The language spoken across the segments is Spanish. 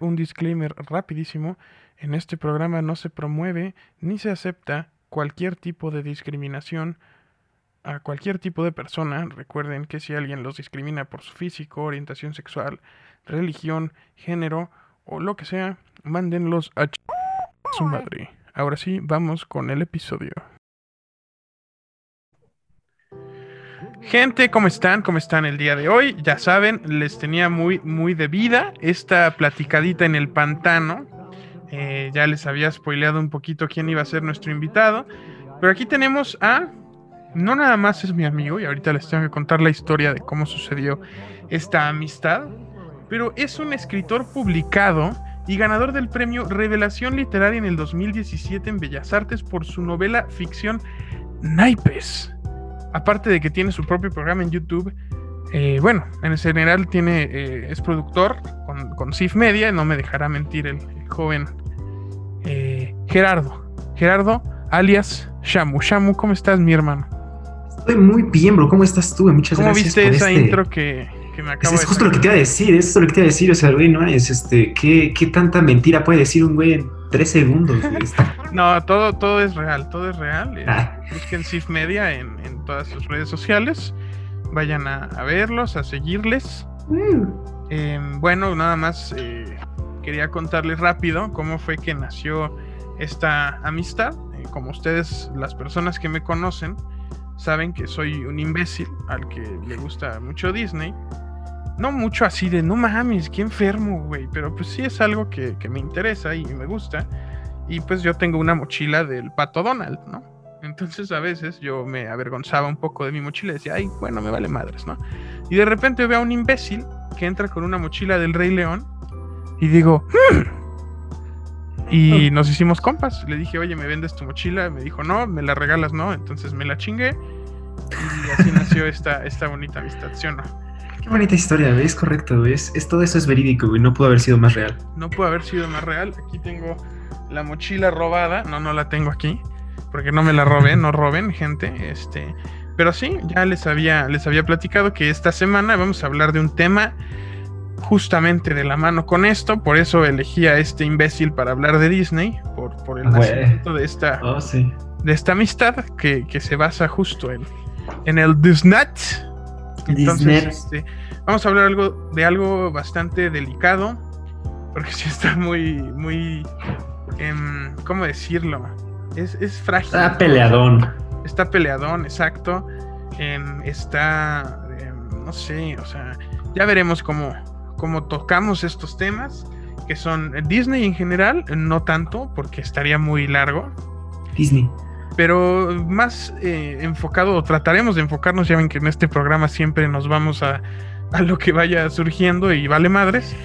un disclaimer rapidísimo. En este programa no se promueve ni se acepta cualquier tipo de discriminación a cualquier tipo de persona. Recuerden que si alguien los discrimina por su físico, orientación sexual, religión, género o lo que sea, mándenlos a su madre. Ahora sí, vamos con el episodio. Gente, ¿cómo están? ¿Cómo están el día de hoy? Ya saben, les tenía muy, muy de vida esta platicadita en el pantano. Eh, ya les había spoileado un poquito quién iba a ser nuestro invitado. Pero aquí tenemos a... No nada más es mi amigo, y ahorita les tengo que contar la historia de cómo sucedió esta amistad, pero es un escritor publicado y ganador del premio Revelación Literaria en el 2017 en Bellas Artes por su novela ficción Naipes aparte de que tiene su propio programa en YouTube, eh, bueno, en general tiene, eh, es productor con, con CIF Media, no me dejará mentir el, joven eh, Gerardo. Gerardo, alias Shamu. Shamu, ¿cómo estás, mi hermano? Estoy muy bien, bro. ¿Cómo estás tú? Muchas ¿Cómo gracias. ¿Cómo viste esa este intro que, que, me acabo es, es justo lo que te iba a decir, es lo que te iba a decir. O sea, güey, no es este. ¿qué, ¿Qué tanta mentira puede decir un güey tres segundos. no, todo, todo es real, todo es real. Eh, ah. Busquen Sif Media en, en, todas sus redes sociales. Vayan a, a verlos, a seguirles. Mm. Eh, bueno, nada más eh, quería contarles rápido cómo fue que nació esta amistad. Eh, como ustedes, las personas que me conocen, saben que soy un imbécil al que le gusta mucho Disney no mucho así de, no mames, qué enfermo, güey, pero pues sí es algo que, me interesa y me gusta. Y pues yo tengo una mochila del pato Donald, ¿no? Entonces a veces yo me avergonzaba un poco de mi mochila y decía, ay, bueno, me vale madres, ¿no? Y de repente veo a un imbécil que entra con una mochila del Rey León y digo, hmm". y nos hicimos compas. Le dije, oye, ¿me vendes tu mochila? Me dijo, no, me la regalas, no. Entonces me la chingué y así nació esta, esta bonita amistad, ¿sí o no? Qué bonita historia, ¿ves? Correcto, ¿ves? Es, todo eso es verídico, güey. No pudo haber sido más real. No pudo haber sido más real. Aquí tengo la mochila robada. No, no la tengo aquí. Porque no me la robé, no roben, gente. Este. Pero sí, ya les había, les había platicado que esta semana vamos a hablar de un tema justamente de la mano con esto. Por eso elegí a este imbécil para hablar de Disney. Por, por el nacimiento de esta. Oh, sí. De esta amistad que, que se basa justo en, en el Disney entonces, este, vamos a hablar algo de algo bastante delicado, porque sí está muy, muy, em, ¿cómo decirlo? Es, es, frágil. Está peleadón. Está peleadón, exacto. Em, está, em, no sé, o sea, ya veremos cómo, cómo tocamos estos temas, que son Disney en general, no tanto, porque estaría muy largo. Disney pero más eh, enfocado, o trataremos de enfocarnos, ya ven que en este programa siempre nos vamos a, a lo que vaya surgiendo y vale madres,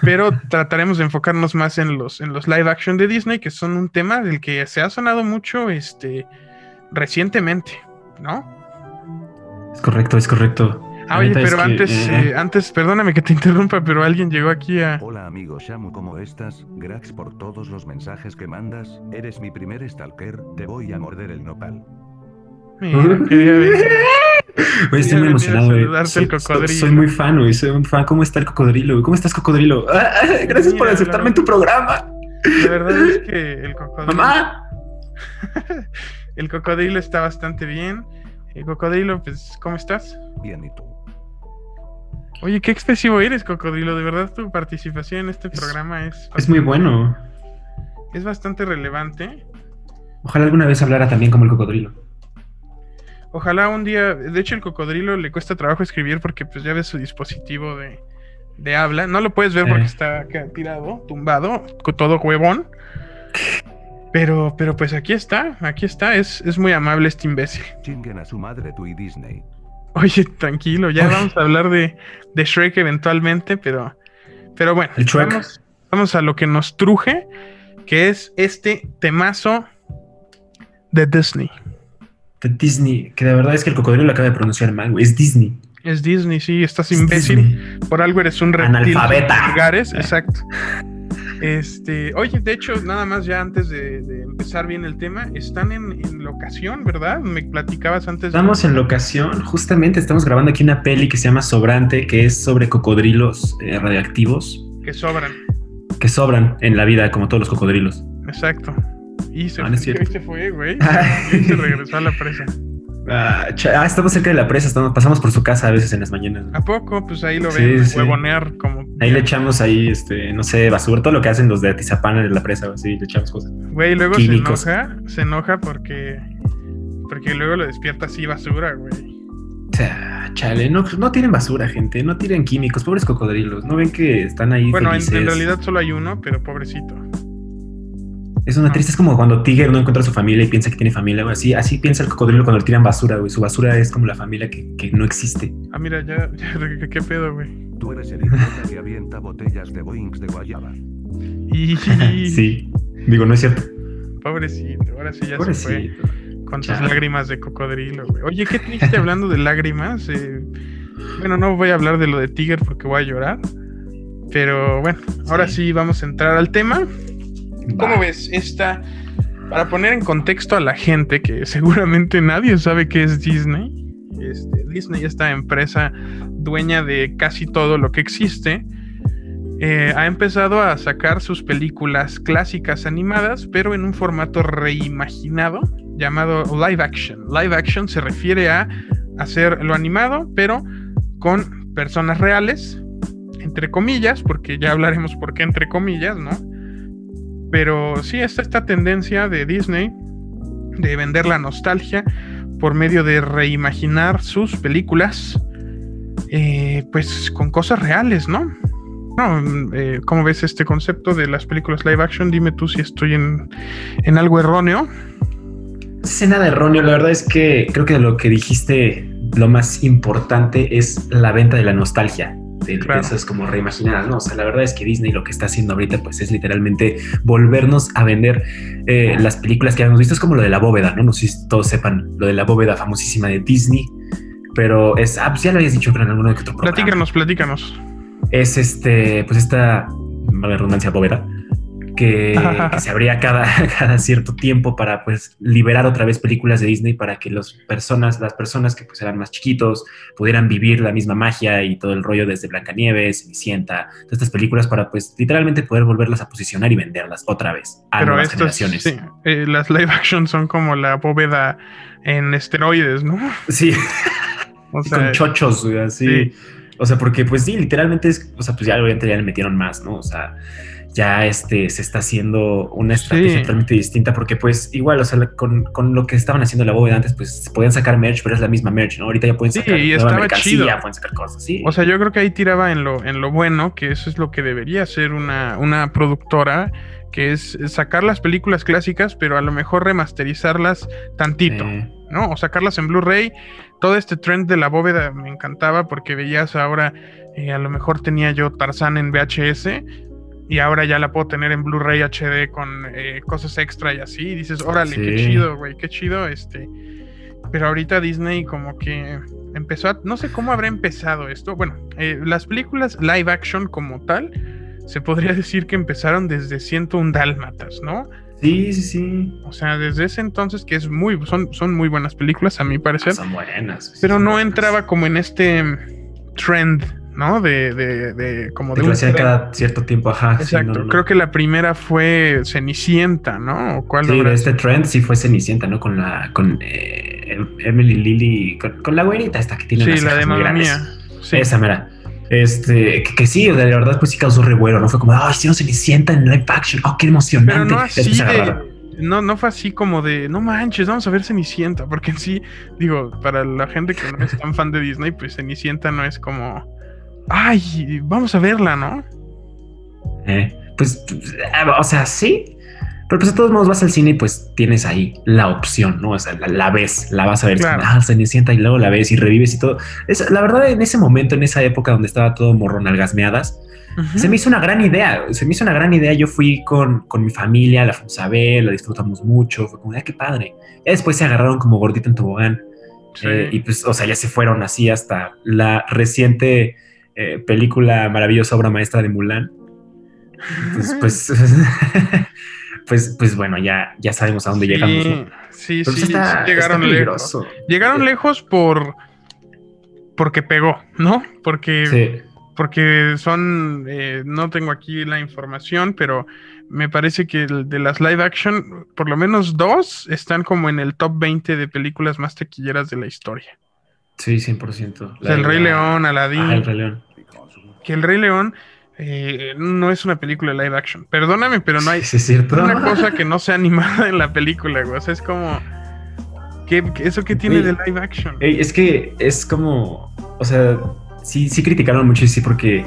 pero trataremos de enfocarnos más en los, en los live action de Disney, que son un tema del que se ha sonado mucho este, recientemente, ¿no? Es correcto, es correcto. Ah, oye, pero antes, eh, eh, antes, perdóname que te interrumpa, pero alguien llegó aquí a. Hola amigo Shamu, ¿cómo estás? Gracias por todos los mensajes que mandas. Eres mi primer stalker, te voy a morder el nopal. Mira, quería estoy muy emocionado, Soy, soy, muy fan, güey. Soy un fan. ¿Cómo está el cocodrilo? ¿Cómo estás, cocodrilo? Ah, gracias por aceptarme en tu programa. La verdad es que el cocodrilo. ¡Mamá! el cocodrilo está bastante bien. El cocodrilo, pues, ¿cómo estás? Bien, ¿y tú? Oye, qué expresivo eres, Cocodrilo. De verdad, tu participación en este programa es. Es muy bueno. Es bastante relevante. Ojalá alguna vez hablara también como el cocodrilo. Ojalá un día. De hecho, el cocodrilo le cuesta trabajo escribir porque, pues, ya ves su dispositivo de, de habla. No lo puedes ver porque está tirado, tumbado, con todo huevón. Pero, pero pues aquí está, aquí está. Es, es muy amable este imbécil. Chinguen a su madre tú y Disney. Oye, tranquilo, ya vamos a hablar de, de, Shrek eventualmente, pero, pero bueno, vamos, vamos, a lo que nos truje, que es este temazo de Disney. De Disney, que de verdad es que el cocodrilo lo acaba de pronunciar mal, güey. Es Disney. Es Disney, sí, estás imbécil. Por algo eres un reptil. Analfabeta. exacto. Este, oye, de hecho, nada más ya antes de, empezar bien el tema, están en, locación, ¿verdad? Me platicabas antes. Estamos en locación, justamente estamos grabando aquí una peli que se llama Sobrante, que es sobre cocodrilos eh, radioactivos. Que sobran. que sobran en la vida, como todos los cocodrilos. Exacto. Y se, fue, güey. y se regresó a la presa. Ah, ah, estamos cerca de la presa, estamos, pasamos por su casa a veces en las mañanas. ¿A poco? Pues ahí lo ven, huevonear como. Ahí le echamos ahí, este, no sé, basura, todo lo que hacen los de Atizapán de la presa, así, le echamos cosas. Güey, luego se enoja, se enoja porque. Porque luego lo despierta así basura, güey. O sea, chale, no, no tienen basura, gente, no tienen químicos, pobres cocodrilos, ¿no ven que están ahí? Bueno, en, en realidad solo hay uno, pero pobrecito. Es una triste, es como cuando Tiger no encuentra a su familia y piensa que tiene familia, güey. Así, así piensa el cocodrilo cuando le tiran basura, güey. Su basura es como la familia que, que no existe. Ah, mira, ya, ya ¿qué, pedo, güey? Tú eres el idiota que avienta botellas de Boeings de Guayaba. Y... sí. Digo, no es cierto. Pobrecito, ahora sí ya Pobrecito. se fue. Con sus lágrimas de cocodrilo, güey. Oye, qué triste hablando de lágrimas. Eh, bueno, no voy a hablar de lo de Tiger porque voy a llorar. Pero bueno, ahora sí vamos a entrar al tema. ¿Cómo ves esta? Para poner en contexto a la gente, que seguramente nadie sabe qué es Disney. Este, Disney, esta empresa dueña de casi todo lo que existe, eh, ha empezado a sacar sus películas clásicas animadas, pero en un formato reimaginado llamado live action. Live action se refiere a hacer lo animado, pero con personas reales, entre comillas, porque ya hablaremos por qué entre comillas, ¿no? Pero sí está esta tendencia de Disney de vender la nostalgia por medio de reimaginar sus películas, eh, pues con cosas reales, ¿no? no eh, ¿Cómo ves este concepto de las películas live action? Dime tú si estoy en, en algo erróneo. Sé nada erróneo, la verdad es que creo que lo que dijiste, lo más importante es la venta de la nostalgia de, esas como reimaginadas, ¿no? O sea, la verdad es que Disney lo que está haciendo ahorita pues es literalmente volvernos a vender eh, las películas que habíamos visto, es como lo de la bóveda, ¿no? No sé si todos sepan lo de la bóveda famosísima de Disney, pero es, ah, pues ya lo habías dicho, pero en alguno de otro programa. Platícanos, platícanos. Es este, pues esta, mala redundancia, bóveda, que, se abría cada, cada cierto tiempo para pues liberar otra vez películas de Disney para que los personas, las personas que pues eran más chiquitos pudieran vivir la misma magia y todo el rollo desde Blancanieves, Cenicienta, todas estas películas para pues literalmente poder volverlas a posicionar y venderlas otra vez a Pero nuevas generaciones. Sí, eh, las live action son como la bóveda en esteroides, ¿no? Sí. o sea, con chochos, así. O sea, porque pues sí, literalmente es, o sea, pues ya obviamente ya le metieron más, ¿no? O sea, ya este, se está haciendo una estrategia totalmente distinta porque pues igual, o sea, con, lo que estaban haciendo la bóveda antes, pues podían sacar merch, pero es la misma merch, ¿no? Ahorita ya pueden sacar sí, estaba chido. pueden sacar cosas, sí. O sea, yo creo que ahí tiraba en lo, en lo bueno, que eso es lo que debería ser una, una productora, que es sacar las películas clásicas, pero a lo mejor remasterizarlas tantito, ¿no? O sacarlas en Blu-ray. Todo este trend de la bóveda me encantaba porque veías ahora, eh, a lo mejor tenía yo Tarzán en VHS, y ahora ya la puedo tener en Blu-ray HD con eh, cosas extra y así. Y dices, órale, qué chido, güey, qué chido. Este. Pero ahorita Disney como que empezó a. No sé cómo habrá empezado esto. Bueno, eh, las películas live action como tal, se podría decir que empezaron desde 101 Dálmatas, ¿no? Sí, sí, sí. O sea, desde ese entonces que es muy, son, son muy buenas películas, a mi parecer. Son buenas. pero no entraba como en este trend ¿no? De, de, de como de, de cada cierto tiempo, ajá. Exacto. Creo que la primera fue Cenicienta, ¿no? ¿Cuál sí, este trend sí fue Cenicienta, ¿no? Con la, con eh, Emily Lily, con, la güerita esta que tiene sí, la de Mamma Mía. Sí. Esa mera. Este, que, sí, de verdad, pues sí causó revuelo, ¿no? Fue como, sí, no Cenicienta en live action, oh, qué emocionante. Pero no así de, no, no fue así como de, no manches, vamos a ver Cenicienta, porque en sí, digo, para la gente que no es tan fan de Disney, pues Cenicienta no es como ay, vamos a verla, ¿no? Eh, pues, o sea, sí. Pero pues de todos modos vas al cine y pues tienes ahí la opción, ¿no? O sea, la, ves, la vas a ver, claro. ah, sienta y luego la ves y revives y todo. Es, la verdad, en ese momento, en esa época donde estaba todo morrón algasmeadas, se me hizo una gran idea. Se me hizo una gran idea. Yo fui con, con mi familia, la fuimos a ver, la disfrutamos mucho. Fue como, ah, qué padre. Ya después se agarraron como gordito en tobogán. Eh, y pues, o sea, ya se fueron así hasta la reciente eh, película maravillosa, obra maestra de Mulan. Entonces, pues, pues, pues bueno, ya, ya sabemos a dónde llegamos. Sí, sí, sí, llegaron lejos. Llegaron lejos por porque pegó, ¿no? Porque porque son, eh, no tengo aquí la información, pero me parece que de las live action, por lo menos dos están como en el top 20 de películas más tequilleras de la historia. Sí, 100%. el Rey León, Aladdin. Ah, el Rey León. Que el Rey León eh, no es una película live action. Perdóname, pero no hay una cosa que no sea animada en la película, güey. O sea, es como. ¿qué, ¿Eso qué tiene de live action? es que es como. O sea, sí, sí criticaron mucho sí, porque.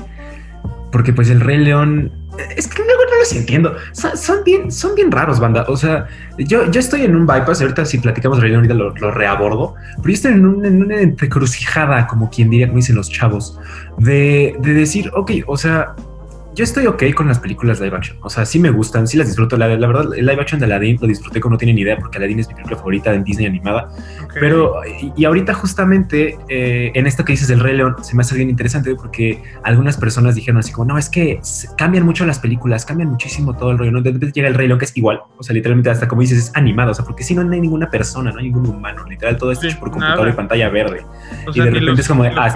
Porque pues el Rey León es que luego no los entiendo. Son, bien, son bien raros, banda. O sea, yo, yo estoy en un bypass. Ahorita, si platicamos de ahorita lo, lo, reabordo. Pero yo estoy en, en una entrecrucijada, como quien diría, como dicen los chavos, de, de decir, ok, o sea, yo estoy ok con las películas live action. O sea, sí me gustan, sí las disfruto. La, la verdad, el live action de Aladdin lo disfruté como no tienen idea, porque Aladdin es mi película favorita en Disney animada. Pero, y, ahorita justamente eh, en esto que dices del Rey León, se me hace bien interesante porque algunas personas dijeron así como, no, es que cambian mucho las películas, cambian muchísimo todo el rollo. ¿no? De repente llega el Rey León que es igual. O sea, literalmente hasta como dices, es animado. O sea, porque si no, no hay ninguna persona, no hay ningún humano. Literal, todo es hecho por computador y pantalla verde. y de repente es como de, ah,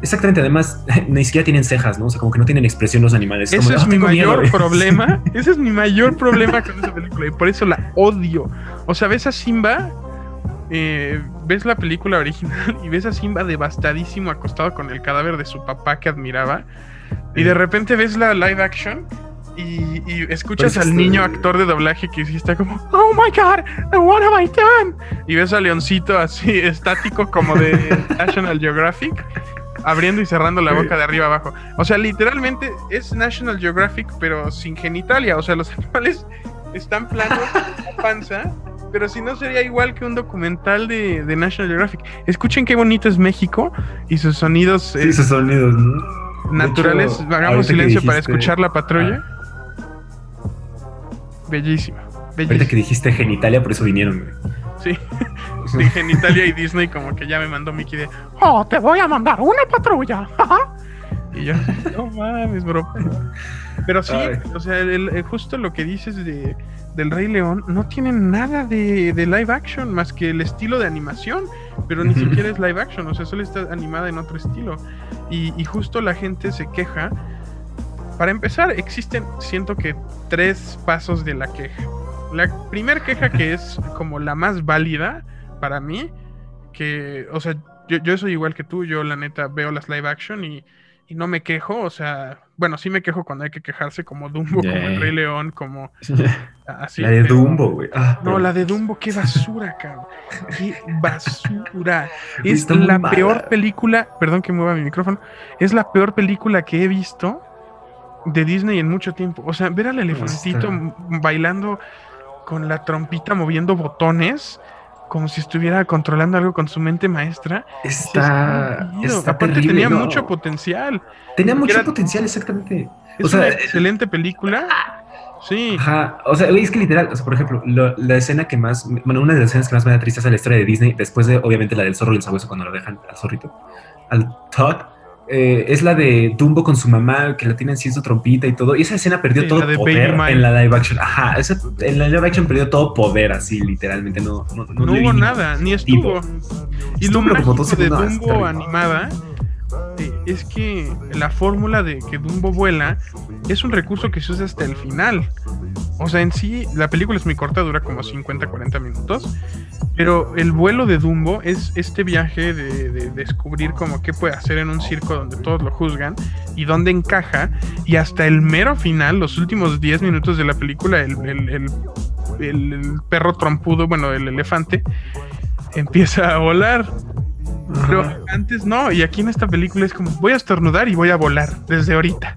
Exactamente, además, ni siquiera tienen cejas, ¿no? O sea, como que no tienen expresión los animales. Ese es mi mayor problema. Ese es mi mayor problema con esa película y por eso la odio. O sea, ves a Simba, eh, ves la película original y ves a Simba devastadísimo acostado con el cadáver de su papá que admiraba. Y de repente ves la live action y, escuchas al niño actor de doblaje que sí está como, oh my god, what have I done? Y ves a Leoncito así estático como de National Geographic abriendo y cerrando la boca de arriba abajo. O sea, literalmente es National Geographic, pero sin genitalia. O sea, los animales están planos, panza, pero si no sería igual que un documental de, National Geographic. Escuchen qué bonito es México y sus sonidos. Sí, eh, sus sonidos, Naturales. Hagamos silencio para escuchar la patrulla. Bellísimo. Ahorita que dijiste genitalia, por eso vinieron, Sí. Dije en Italia y Disney como que ya me mandó Mickey de, oh, te voy a mandar una patrulla. y yo, no mames, bro. Pero sí, o sea, el, justo lo que dices de, del Rey León no tiene nada de, live action más que el estilo de animación, pero ni siquiera es live action, o sea, solo está animada en otro estilo. Y, y justo la gente se queja. Para empezar, existen, siento que, tres pasos de la queja. La primera queja que es como la más válida para mí, que, o sea, yo, soy igual que tú, yo la neta veo las live action y, no me quejo, o sea, bueno, sí me quejo cuando hay que quejarse como Dumbo, como el Rey León, como así. La de Dumbo, güey. Ah, no, la de Dumbo, qué basura, cabrón. Qué basura. es la peor película, perdón que mueva mi micrófono, es la peor película que he visto de Disney en mucho tiempo. O sea, ver al elefantito bailando con la trompita moviendo botones, como si estuviera controlando algo con su mente maestra. Está, está Aparte tenía mucho potencial. Tenía mucho potencial, exactamente. Es una excelente película. Sí. Ajá. O sea, es que literal, o sea, por ejemplo, la escena que más, bueno, una de las escenas que más me da tristeza es la historia de Disney, después de, obviamente, la del zorro y el sabueso cuando lo dejan al zorrito, al Todd eh, es la de Dumbo con su mamá, que la tiene así su trompita y todo. Y esa escena perdió todo poder en la live action. Ajá, en la live action perdió todo poder, así literalmente. No, no, no, hubo nada, ni estuvo. Y lo mágico de Dumbo animada es que la fórmula de que Dumbo vuela es un recurso que se usa hasta el final. O sea, en sí, la película es muy corta, dura como 50-40 minutos. Pero el vuelo de Dumbo es este viaje de, descubrir como qué puede hacer en un circo donde todos lo juzgan y dónde encaja. Y hasta el mero final, los últimos 10 minutos de la película, el, el perro trompudo, bueno, el elefante, empieza a volar. Pero antes no, y aquí en esta película es como voy a estornudar y voy a volar desde ahorita.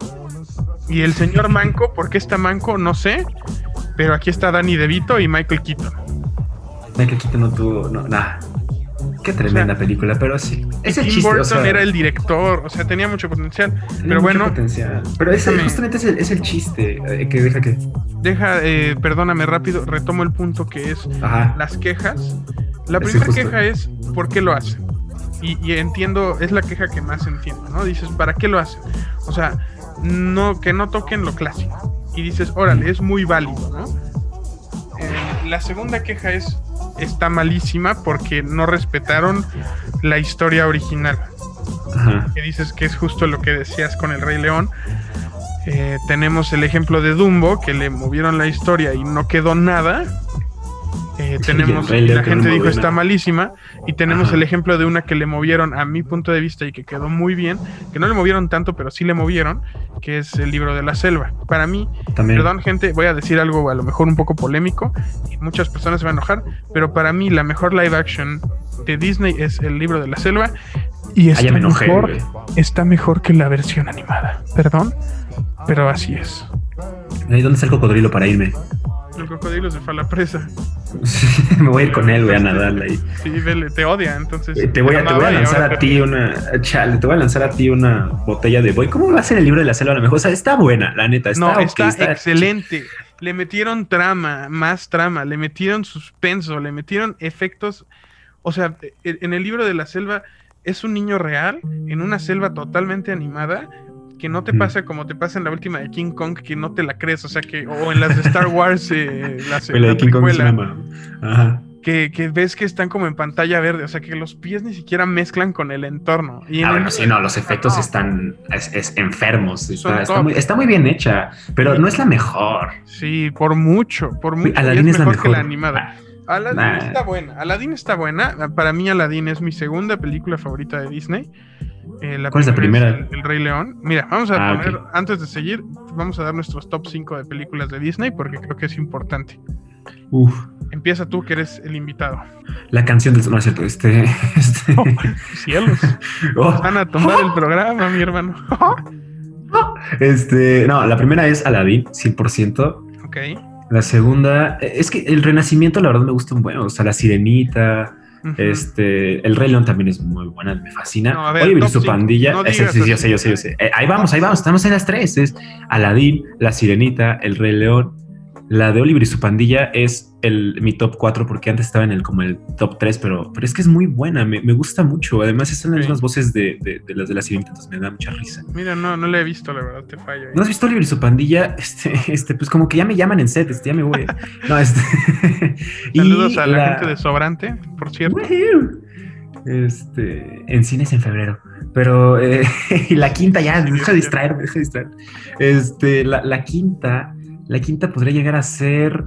Y el señor Manco, ¿por qué está Manco? No sé. Pero aquí está Danny DeVito y Michael Keaton. Michael Keaton no tuvo, no, nada. Qué tremenda película, pero sí. Ese Tim Burton era el director, o sea, tenía mucho potencial. pero bueno. Potencial. Pero ese justamente es el, chiste eh, que deja que. Deja, eh, perdóname rápido, retomo el punto que es las quejas. La primera queja es ¿por qué lo hacen? Y, entiendo, es la queja que más entiendo, ¿no? Dices, ¿para qué lo hacen? O sea, no, que no toquen lo clásico. Y dices, órale, es muy válido, ¿no? Eh, la segunda queja es, está malísima porque no respetaron la historia original. que dices que es justo lo que decías con el Rey León. Eh, tenemos el ejemplo de Dumbo, que le movieron la historia y no quedó nada. Eh, tenemos, la gente dijo está malísima, y tenemos el ejemplo de una que le movieron a mi punto de vista y que quedó muy bien, que no le movieron tanto, pero sí le movieron, que es el libro de la selva. Para mí, perdón gente, voy a decir algo a lo mejor un poco polémico, y muchas personas se van a enojar, pero para mí la mejor live action de Disney es el libro de la selva, y ah, está, mejor, está mejor que la versión animada. Perdón, pero así es. ¿Y dónde está el cocodrilo para irme? El cocodrilo se fue a la presa. me voy a ir con él, voy a nadar ahí. Sí, vele, te odia, entonces. te voy, a, te voy a lanzar a ti una. Chale, te voy a lanzar a ti una botella de boy. ¿Cómo va a ser el libro de la selva a lo mejor? O sea, está buena, la neta. Está no, está, excelente. Le metieron trama, más trama, le metieron suspenso, le metieron efectos. O sea, e, en el libro de la selva es un niño real en una selva totalmente animada que no te pasa como te pasa en la última de King Kong, que no te la crees, o sea que, o en las de Star Wars, eh, las, la, de King Kong Ajá. Que, que, ves que están como en pantalla verde, o sea que los pies ni siquiera mezclan con el entorno. Y ah, bueno, sí, no, los efectos están es, enfermos, está, muy, está, muy, bien hecha, pero no es la mejor. Sí, por mucho, por mucho. Aladdin es, mejor, que la animada. Ah, Aladdin está buena, Aladdin está buena. Para mí Aladdin es mi segunda película favorita de Disney. Eh, ¿Cuál es la primera? el, Rey León. Mira, vamos a ah, poner, antes de seguir, vamos a dar nuestros top 5 de películas de Disney porque creo que es importante. Uf. Empieza tú, que eres el invitado. La canción del... No, es cierto, este... este... Oh, cielos. Oh. Van a tomar el programa, mi hermano. este... No, la primera es Aladdin, 100%. Ok. La segunda... Es que el Renacimiento, la verdad, me gusta un bueno. O sea, La Sirenita... Este, el Rey León también es muy buena, me fascina. No, Oliver y su pandilla. ese, sí, yo sé, yo sé, yo sé. Eh, ahí vamos, ahí vamos, estamos en las tres. Es Aladdin, La Sirenita, El Rey León la de Oliver y su pandilla es el, mi top 4 porque antes estaba en el como el top 3, pero, pero es que es muy buena, me, gusta mucho. Además, están las mismas voces de, las de la sirenita, entonces me da mucha risa. Mira, no, no la he visto, la verdad, te fallo. ¿No has visto Oliver y su pandilla? Este, este, pues como que ya me llaman en set, este, ya me voy. no, este. Saludos a la, gente de Sobrante, por cierto. Este, en cines en febrero. Pero eh, la quinta ya, deja de distraerme, deja de distraer. Este, la, la quinta la quinta podría llegar a ser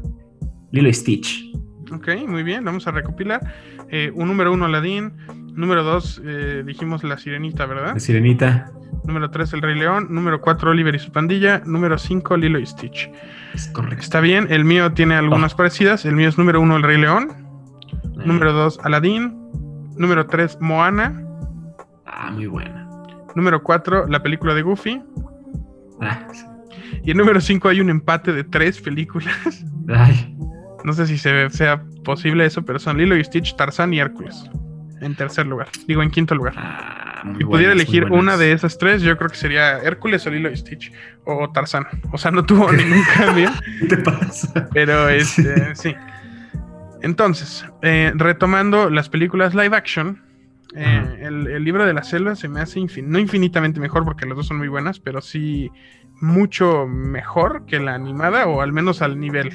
Lilo Stitch. Ok, muy bien, vamos a recopilar. Eh, un número uno, Aladdin. Número dos, eh, dijimos La Sirenita, ¿verdad? La Sirenita. Número tres, El Rey León. Número cuatro, Oliver y su pandilla. Número cinco, Lilo y Stitch. Es correcto. Está bien, el mío tiene algunas oh. parecidas. El mío es número uno, El Rey León. Eh. Número dos, Aladdin. Número tres, Moana. Ah, muy buena. Número cuatro, la película de Goofy. Ah, sí. Y en número 5 hay un empate de tres películas. Ay. No sé si se, sea posible eso, pero son Lilo y Stitch, Tarzán y Hércules. En tercer lugar. Digo, en quinto lugar. Ah, si pudiera elegir una de esas tres, yo creo que sería Hércules o Lilo y Stitch. O Tarzán. O sea, no tuvo ningún cambio. ¿Qué te pasa? Pero este, sí. Entonces, eh, retomando las películas live action, eh, el, el, libro de la selva se me hace no infinitamente mejor porque las dos son muy buenas, pero sí mucho mejor que la animada o al menos al nivel.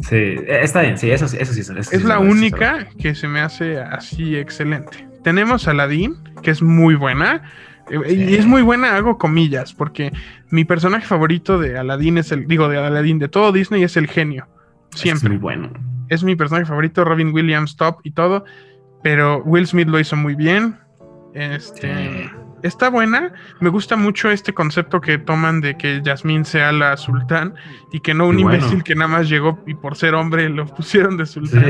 Sí, e, está bien, sí, eso, eso sí. es la única que se me hace así excelente. Tenemos Aladdin, que es muy buena. Eh, y es muy buena, hago comillas, porque mi personaje favorito de Aladdin es el, digo, de Aladdin, de todo Disney es el genio. Siempre. Es muy bueno. Es mi personaje favorito, Robin Williams, top y todo. Pero Will Smith lo hizo muy bien. Este está buena. Me gusta mucho este concepto que toman de que Yasmín sea la sultán y que no un imbécil que nada más llegó y por ser hombre lo pusieron de sultán.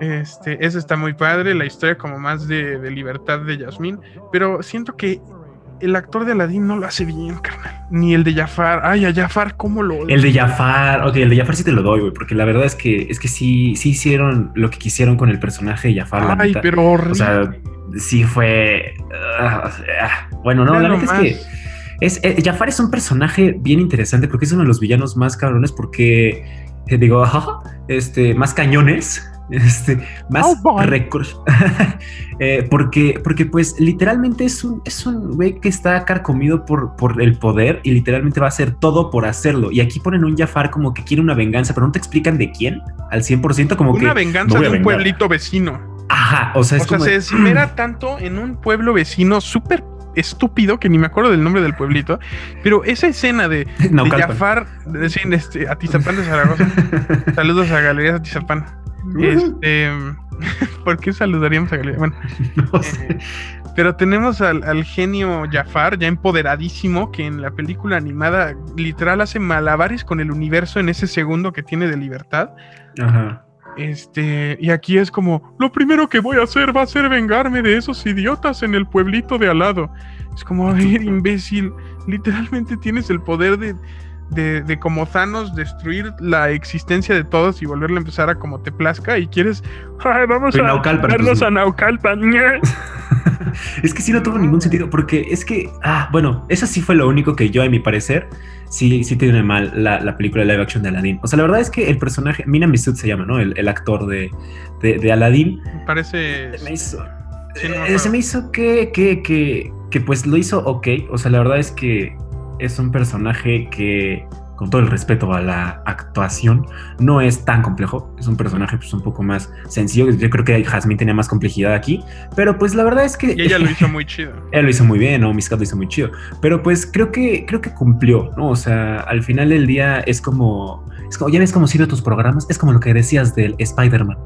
Este, eso está muy padre, la historia como más de, libertad de Yasmín, pero siento que el actor de Aladdin no lo hace bien, carnal. Ni el de Jafar. Ay, a Jafar, ¿cómo lo.? El de Jafar, ok, el de Jafar sí te lo doy, güey, porque la verdad es que es que sí, sí hicieron lo que quisieron con el personaje de Jafar. Ay, pero horrible. O sea, sí fue. Ah, bueno, no, la verdad es que. Es, eh, Jafar es un personaje bien interesante porque es uno de los villanos más cabrones porque, eh, digo, este, más cañones, este, más oh, recursos. Eh, porque, porque, pues, literalmente es un, es un güey que está carcomido por, por el poder y literalmente va a hacer todo por hacerlo. Y aquí ponen un Jafar como que quiere una venganza, pero no te explican de quién al 100%, como que. Una venganza de un pueblito vecino. Ajá, o sea, es o sea, se esmera tanto en un pueblo vecino súper estúpido que ni me acuerdo del nombre del pueblito, pero esa escena de, de Jafar, de, este, Atizapán de Zaragoza, saludos a Galerías Atizapán. Este, ¿Por qué saludaríamos a Galerías? Bueno, eh, pero tenemos al, genio Jafar, ya empoderadísimo, que en la película animada literal hace malabares con el universo en ese segundo que tiene de libertad. Ajá. Este, y aquí es como, lo primero que voy a hacer va a ser vengarme de esos idiotas en el pueblito de al lado. Es como, a ver, imbécil, literalmente tienes el poder de, de, de, como Thanos destruir la existencia de todos y volverle a empezar a como te plazca y quieres Ay, vamos a vernos a Naucalpan. es que sí no tuvo ningún sentido porque es que, ah, bueno, eso sí fue lo único que yo, a mi parecer, sí, sí tiene mal la, la película live action de Aladdin. O sea, la verdad es que el personaje, Mina Misud se llama, ¿no? El, actor de, de, Aladdin. Parece... Se me hizo, eh, se me hizo que, que, que, que pues lo hizo ok. O sea, la verdad es que es un personaje que, con todo el respeto a la actuación, no es tan complejo. Es un personaje pues, un poco más sencillo. Yo creo que Jasmine tenía más complejidad aquí, pero pues la verdad es que... Y ella lo hizo muy chido. ella lo hizo muy bien, ¿no? Miscat lo hizo muy chido. Pero pues creo que, creo que cumplió, ¿no? O sea, al final del día es como... Es como ya ves cómo sirve tus programas, es como lo que decías del Spider-Man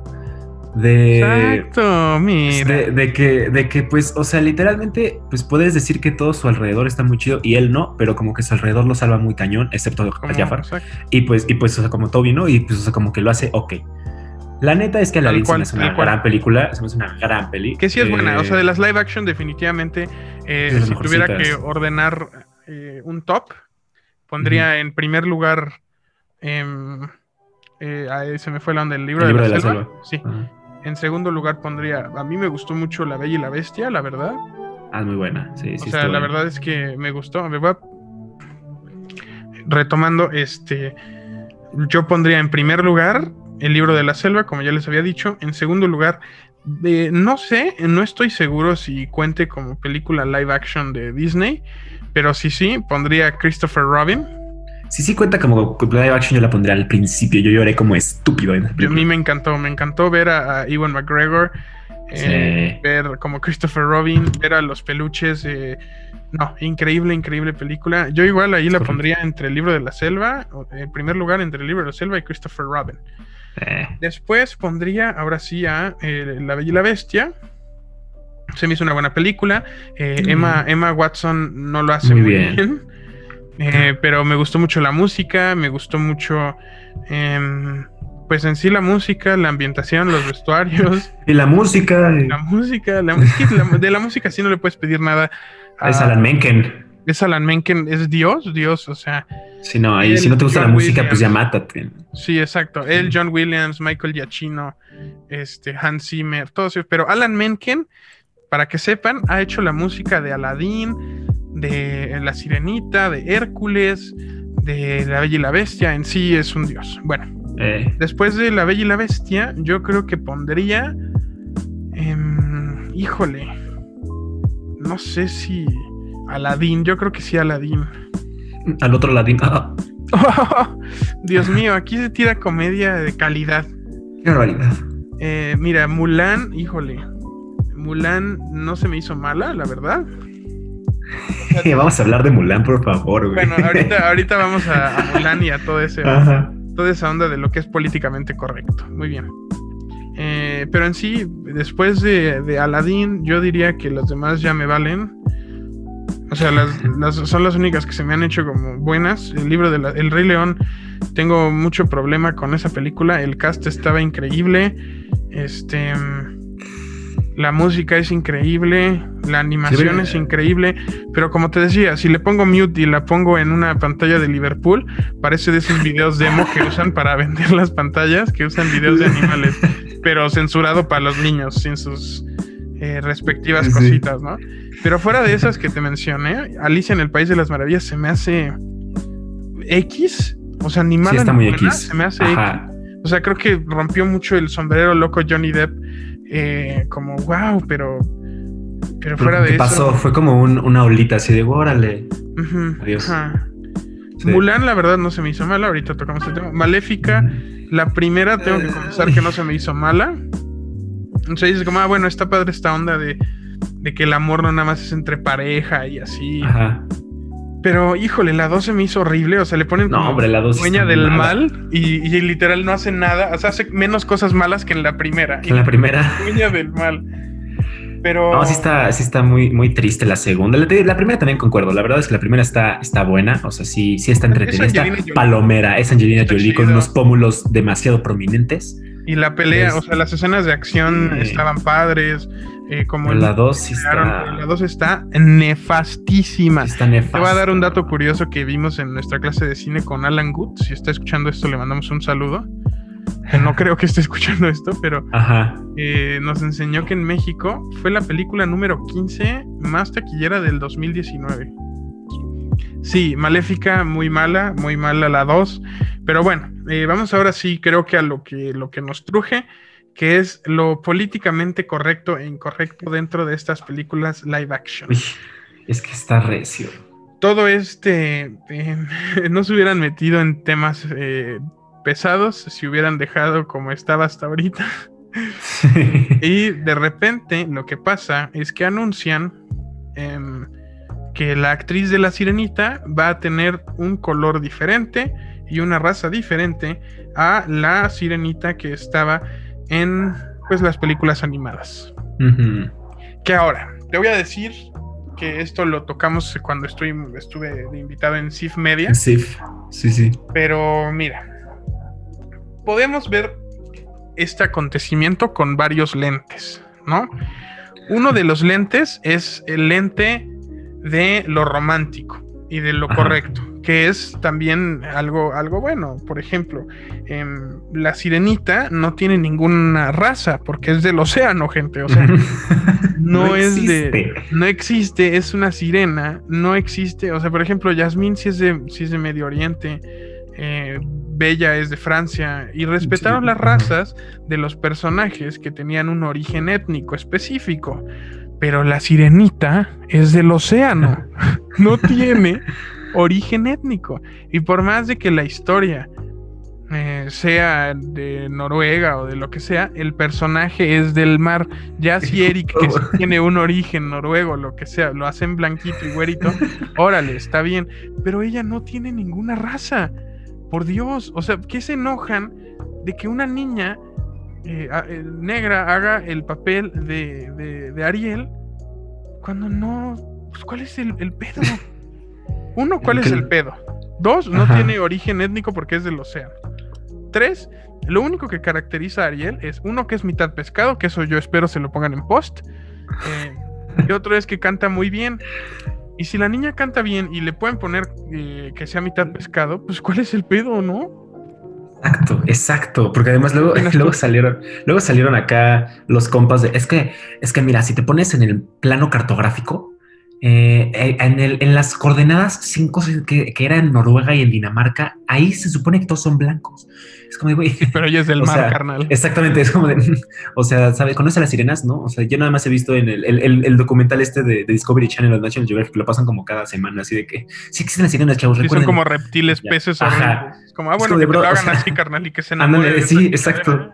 de Exacto, mira. De, que de que pues o sea literalmente pues puedes decir que todo su alrededor está muy chido y él no pero como que su alrededor lo salva muy cañón excepto a Jafar. y pues y pues o sea como Toby no y pues o sea como que lo hace ok. La neta es que la se es una gran película, se me una gran peli. Que sí es buena, o sea, de las live action definitivamente, eh, si tuviera que ordenar eh, un top, pondría en primer lugar, eh, ahí se me fue la onda del libro, de, la selva. Sí, en segundo lugar pondría, a mí me gustó mucho La Bella y la Bestia, la verdad. Ah, muy buena, sí, sí. O sea, la verdad es que me gustó. Me va retomando, este, yo pondría en primer lugar el libro de la selva, como ya les había dicho. En segundo lugar, no sé, no estoy seguro si cuente como película live action de Disney, pero sí, sí, pondría Christopher Robin Sí, sí cuenta como live action, yo la pondría al principio. Yo lloré como estúpido. En a mí me encantó, me encantó ver a, Ewan McGregor, eh, ver como Christopher Robin, ver a los peluches. no, increíble, increíble película. Yo igual ahí la pondría entre el libro de la selva, en primer lugar entre el libro de la selva y Christopher Robin. Eh. Después pondría, ahora sí, a eh, La Bella y la Bestia. Se me hizo una buena película. Mm. Emma, Emma Watson no lo hace muy, bien eh, pero me gustó mucho la música, me gustó mucho, em, pues en sí la música, la ambientación, los vestuarios. Y la música. La música, de la música sí no le puedes pedir nada. es Alan Menken. Es Alan Menken, es Dios, Dios, o sea. Si no, ahí si no te gusta la música, pues ya mátate. Sí, exacto. Él, John Williams, Michael Giacchino, este, Hans Zimmer, todos. Pero Alan Menken, para que sepan, ha hecho la música de Aladdin, de La Sirenita, de Hércules, de La Bella y la Bestia, en sí es un dios. Bueno, eh. después de La Bella y la Bestia, yo creo que pondría... Em, híjole, no sé si Aladín, yo creo que sí Aladín. Al otro Aladín. Dios mío, aquí se tira comedia de calidad. Qué barbaridad. Eh, mira, Mulan, híjole. Mulan no se me hizo mala, la verdad. vamos a hablar de Mulan, por favor. Bueno, ahorita, vamos a, Mulan y a todo ese, toda esa onda de lo que es políticamente correcto. Muy bien. Eh, pero en sí, después de, de, Aladdin, yo diría que las demás ya me valen. O sea, las, son las únicas que se me han hecho como buenas. El libro de El Rey León, tengo mucho problema con esa película. El cast estaba increíble. Este la música es increíble, la animación es increíble, pero como te decía, si le pongo mute y la pongo en una pantalla de Liverpool, parece de esos videos demo que usan para vender las pantallas, que usan videos de animales, pero censurado para los niños, sin sus eh, respectivas cositas, ¿no? Pero fuera de esas que te mencioné, Alicia en el País de las Maravillas se me hace X, o sea, ni mala ni buena, se me hace X. O sea, creo que rompió mucho el sombrero loco Johnny Depp eh, como wow, pero pero, fuera de pasó? Fue como una olita así de órale. Adiós. Mulan, la verdad, no se me hizo mala. Ahorita tocamos el tema. Maléfica, la primera, tengo que confesar que no se me hizo mala. Entonces dices como, ah, bueno, está padre esta onda de de que el amor no nada más es entre pareja y así. Ajá. Pero híjole, la 2 se me hizo horrible. O sea, le ponen no, hombre, la 2 dueña del mal y, literal no hace nada. O sea, hace menos cosas malas que en la primera. en la primera. Dueña del mal. Pero. No, sí está, sí está muy, muy triste la segunda. La, primera también concuerdo. La verdad es que la primera está, está buena. O sea, sí, sí está entretenida. Está palomera. Es Angelina Jolie con unos pómulos demasiado prominentes. Y la pelea, o sea, las escenas de acción estaban padres. Eh, como la 2 está... La 2 está nefastísima. Está nefasta. Te voy a dar un dato curioso que vimos en nuestra clase de cine con Alan Good. Si está escuchando esto, le mandamos un saludo. No creo que esté escuchando esto, pero eh, nos enseñó que en México fue la película número 15 más taquillera del 2019. Sí, Maléfica, muy mala, muy mala la 2. Pero bueno, eh, vamos ahora sí, creo que a lo que, lo que nos truje, que es lo políticamente correcto e incorrecto dentro de estas películas live action. es que está recio. Todo este eh, no se hubieran metido en temas eh, pesados si hubieran dejado como estaba hasta ahorita. y de repente lo que pasa es que anuncian em, que la actriz de la sirenita va a tener un color diferente y una raza diferente a la sirenita que estaba en pues las películas animadas. Que ahora, te voy a decir que esto lo tocamos cuando estuve, estuve de invitado en SIF Media. SIF, sí, sí. Pero mira, podemos ver este acontecimiento con varios lentes, ¿no? Uno de los lentes es el lente de lo romántico y de lo correcto que es también algo, algo bueno. Por ejemplo, em, la sirenita no tiene ninguna raza porque es del océano, gente. O sea, no, es de. No existe, es una sirena, no existe. O sea, por ejemplo, Yasmín sí es de, es de Medio Oriente. Eh, Bella es de Francia y respetaron las razas de los personajes que tenían un origen étnico específico. Pero la sirenita es del océano, no tiene origen étnico. Y por más de que la historia eh, sea de Noruega o de lo que sea, el personaje es del mar. Ya si Eric, que tiene un origen noruego, lo que sea, lo hacen blanquito y güerito, órale, está bien. Pero ella no tiene ninguna raza. Por Dios, o sea, ¿qué se enojan de que una niña eh, eh, negra haga el papel de, de, Ariel cuando no... Pues, ¿Cuál es el, el pedo? Uno, ¿cuál es el pedo? Dos, no tiene origen étnico porque es del océano. Tres, lo único que caracteriza a Ariel es uno que es mitad pescado, que eso yo espero se lo pongan en post. Eh, y otro es que canta muy bien. Y si la niña canta bien y le pueden poner eh, que sea mitad pescado, pues ¿cuál es el pedo, no? Exacto, exacto, porque además luego, luego salieron, luego salieron acá los compas de, es que, es que mira, si te pones en el plano cartográfico, eh, eh, en, el, en, las coordenadas 5 que, que era en Noruega y en Dinamarca, ahí se supone que todos son blancos. Es como, güey. pero ella es del mar, carnal. Exactamente, es como de, o sea, ¿sabes? ¿Conoce a las sirenas? No, o sea, yo nada más he visto en el, el, el documental este de, Discovery Channel o National Geographic, lo pasan como cada semana, así de que sí existen las sirenas, chavos. Sí, son como reptiles, peces Es como, ah, bueno, que lo hagan así, carnal, y que se enamoren. sí, exacto.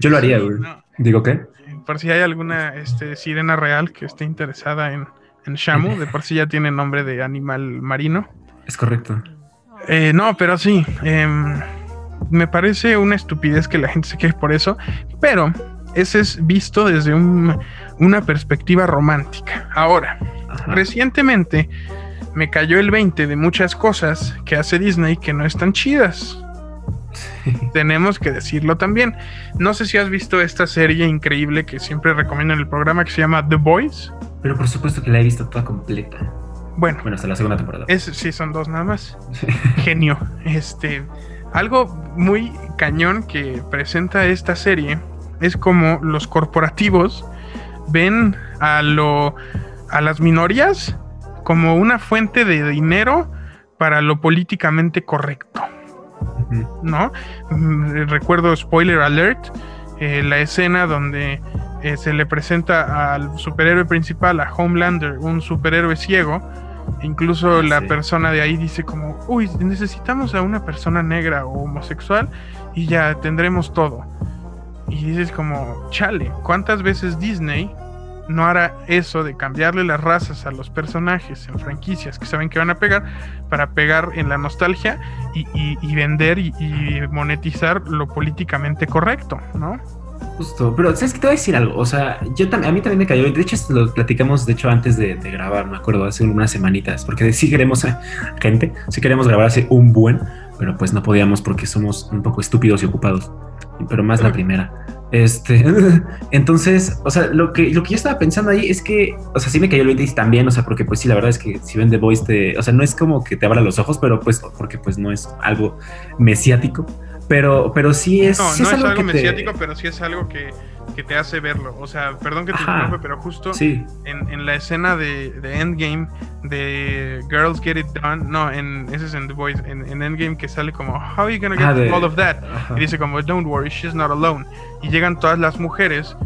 yo lo haría, güey. Digo, ¿qué? por si hay alguna este, sirena real que esté interesada en, en Shamu, de por sí ya tiene nombre de animal marino. Es correcto. Eh, no, pero sí, em, me parece una estupidez que la gente se queje por eso, pero ese es visto desde una perspectiva romántica. Ahora, recientemente me cayó el 20 de muchas cosas que hace Disney que no están chidas. Tenemos que decirlo también. No sé si has visto esta serie increíble que siempre recomiendo en el programa que se llama The Boys. Pero por supuesto que la he visto toda completa. Bueno, bueno hasta la segunda temporada. Es, sí, son dos nada más. Genio. Este, algo muy cañón que presenta esta serie es como los corporativos ven a lo a las minorías como una fuente de dinero para lo políticamente correcto. ¿no? Mm, recuerdo, spoiler alert, eh, la escena donde eh, se le presenta al superhéroe principal, a Homelander, un superhéroe ciego. Incluso la persona de ahí dice como, uy, necesitamos a una persona negra o homosexual y ya tendremos todo. Y dices como, chale, ¿cuántas veces Disney no hará eso de cambiarle las razas a los personajes en franquicias que saben que van a pegar para pegar en la nostalgia y, vender y, monetizar lo políticamente correcto, ¿no? Justo, pero ¿sabes qué te voy a decir algo? O sea, yo a mí también me cayó, de hecho lo platicamos, de hecho, antes de, grabar, me acuerdo, hace unas semanitas, porque sí queremos, gente, sí queremos grabar hace un buen, pero pues no podíamos porque somos un poco estúpidos y ocupados, pero más la primera. Este, entonces, o sea, lo que, lo que yo estaba pensando ahí es que, o sea, sí me cayó el 20 también, o sea, porque pues sí, la verdad es que si ven The Voice, te, o sea, no es como que te abra los ojos, pero pues, porque pues no es algo mesiático, pero, pero sí es. No, no es algo, mesiático, pero sí es algo que, te hace verlo. O sea, perdón que te interrumpa, pero justo en, la escena de, Endgame de Girls Get It Done, no, en, ese es en The Voice, en, Endgame que sale como, How are you gonna get all of that? Y dice como, Don't worry, she's not alone. Y llegan todas las mujeres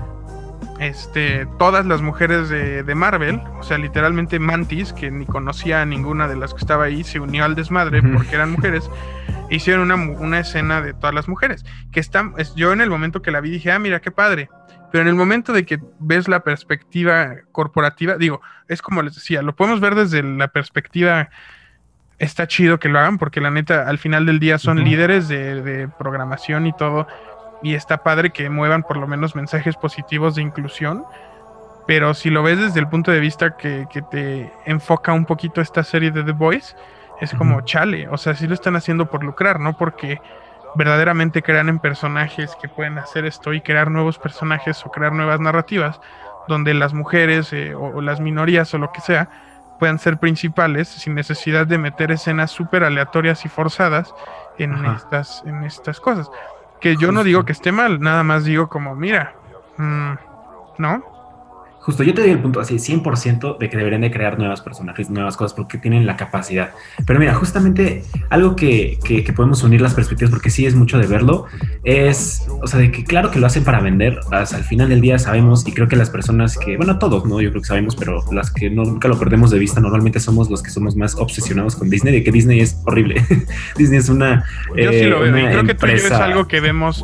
este, todas las mujeres de, de, Marvel, o sea, literalmente Mantis, que ni conocía a ninguna de las que estaba ahí, se unió al desmadre porque eran mujeres, hicieron una, una, escena de todas las mujeres, que están, yo en el momento que la vi dije, ah, mira, qué padre, pero en el momento de que ves la perspectiva corporativa, digo, es como les decía, lo podemos ver desde la perspectiva está chido que lo hagan porque la neta al final del día son líderes de, de, programación y todo y está padre que muevan por lo menos mensajes positivos de inclusión. Pero si lo ves desde el punto de vista que, te enfoca un poquito esta serie de The Voice, es como chale. O sea, sí lo están haciendo por lucrar, no porque verdaderamente crean en personajes que pueden hacer esto y crear nuevos personajes o crear nuevas narrativas donde las mujeres eh, o, las minorías o lo que sea puedan ser principales sin necesidad de meter escenas súper aleatorias y forzadas en estas, en estas cosas. Que yo no digo que esté mal, nada más digo como, mira, mm, ¿no? Justo, yo te doy el punto así, 100% de que deberían de crear nuevos personajes, nuevas cosas, porque tienen la capacidad. Pero mira, justamente algo que, que, podemos unir las perspectivas, porque sí es mucho de verlo, es, o sea, de que claro que lo hacen para vender, hasta al final del día sabemos, y creo que las personas que, bueno, todos, ¿no? Yo creo que sabemos, pero las que nunca lo perdemos de vista, normalmente somos los que somos más obsesionados con Disney, de que Disney es horrible. Disney es una... Yo sí lo veo, y creo que tú y yo es algo que vemos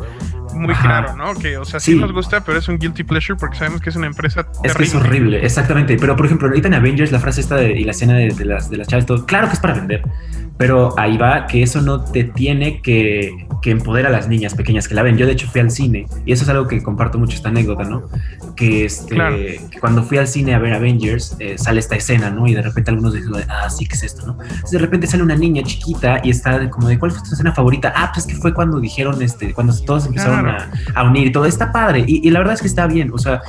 muy claro, ¿no? Que, o sea, sí. nos gusta, pero es un guilty pleasure porque sabemos que es una empresa Es que es horrible, exactamente. Pero, por ejemplo, ahorita en Avengers, la frase esta y la escena de, las, de las chavas, todo, claro que es para vender. Pero ahí va que eso no te tiene que, que empoderar a las niñas pequeñas que la ven. Yo, de hecho, fui al cine y eso es algo que comparto mucho, esta anécdota, ¿no? Que, este, que cuando fui al cine a ver Avengers, eh, sale esta escena, ¿no? Y de repente algunos dicen, ah, sí, ¿qué es esto, no? Entonces, de repente sale una niña chiquita y está como de, ¿cuál fue tu escena favorita? Ah, pues que fue cuando dijeron, este, cuando todos empezaron a, a, unir todo. Está padre y, y, la verdad es que está bien. O sea,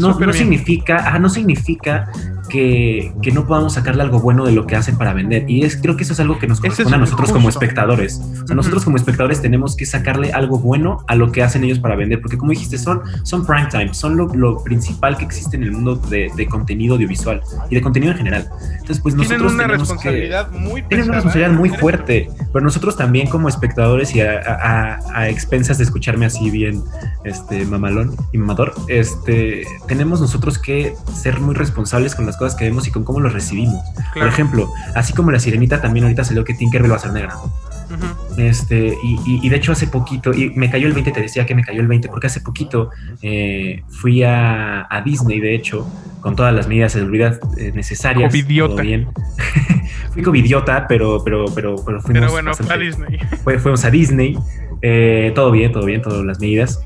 no, no significa, no significa que, que, no podamos sacarle algo bueno de lo que hacen para vender. Y es, creo que eso es algo que nos corresponde a nosotros como espectadores. O sea, nosotros como espectadores tenemos que sacarle algo bueno a lo que hacen ellos para vender, porque como dijiste, son, son prime time, son lo, lo principal que existe en el mundo de, de, contenido audiovisual y de contenido en general. Entonces, pues nosotros tienen una responsabilidad muy tienen una responsabilidad muy fuerte, pero nosotros también como espectadores y a, a, a, expensas de escucharme así bien, este mamalón y mamador, este, tenemos nosotros que ser muy responsables con las cosas que vemos y con cómo los recibimos. Por ejemplo, así como la sirenita también ahorita salió que Tinkerbell va a ser negra. Este, y, de hecho hace poquito, y me cayó el 20, te decía que me cayó el 20, porque hace poquito eh, fui a, Disney, de hecho, con todas las medidas de seguridad eh, necesarias. Covidiota. bien. fui covidiota, pero, pero, pero, pero fuimos. Pero bueno, a Disney. fuimos a Disney. Eh, todo bien, todo bien, todas las medidas.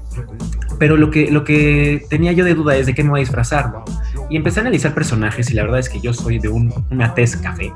Pero lo que, lo que tenía yo de duda es de qué me voy a disfrazar, ¿no? Y empecé a analizar personajes y la verdad es que yo soy de un, una tez café.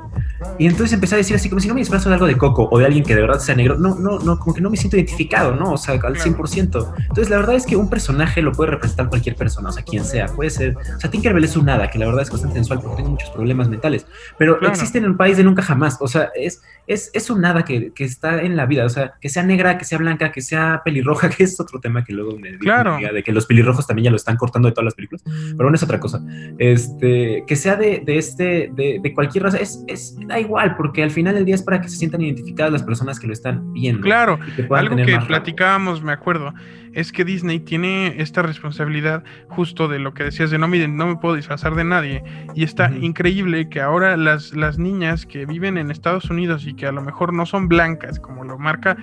Y entonces empecé a decir así, como si no me disfrazo de algo de Coco o de alguien que de verdad sea negro, no, no, no, como que no me siento identificado, ¿no? O sea, al 100%. Entonces la verdad es que un personaje lo puede representar cualquier persona, o sea, quien sea. Puede ser, o sea, Tinkerbell es un nada, que la verdad es bastante sensual porque tengo muchos problemas mentales. Pero existe en un país de nunca jamás. O sea, es, es, es un nada que, que, está en la vida. O sea, que sea negra, que sea blanca, que sea pelirroja, que es otro tema que luego me claro. de que los pelirrojos también ya lo están cortando de todas las películas. Pero bueno, es otra cosa. Este, que sea de, de este, de, de, cualquier raza, es, es, da igual, porque al final del día es para que se sientan identificadas las personas que lo están viendo. Claro, algo que platicábamos, me acuerdo, es que Disney tiene esta responsabilidad justo de lo que decías de no, miren, no me puedo disfrazar de nadie. Y está increíble que ahora las, las niñas que viven en Estados Unidos y que a lo mejor no son blancas, como lo marca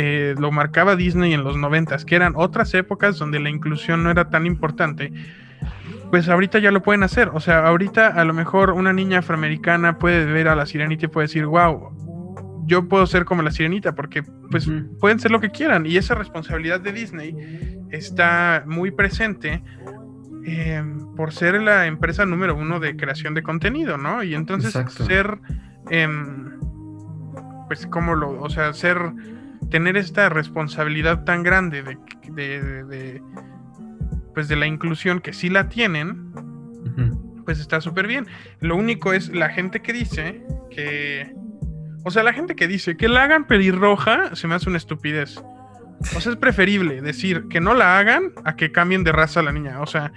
eh, lo marcaba Disney en los noventas, que eran otras épocas donde la inclusión no era tan importante pues ahorita ya lo pueden hacer. O sea, ahorita a lo mejor una niña afroamericana puede ver a la sirenita y puede decir, wow, yo puedo ser como la sirenita, porque pues pueden ser lo que quieran. Y esa responsabilidad de Disney está muy presente eh, por ser la empresa número uno de creación de contenido, ¿no? Y entonces ser, em, pues como lo, o sea, ser, tener esta responsabilidad tan grande de, de pues de la inclusión que sí la tienen, pues está súper bien. Lo único es la gente que dice que, o sea, la gente que dice que la hagan pelirroja se me hace una estupidez. O sea, es preferible decir que no la hagan a que cambien de raza a la niña. O sea,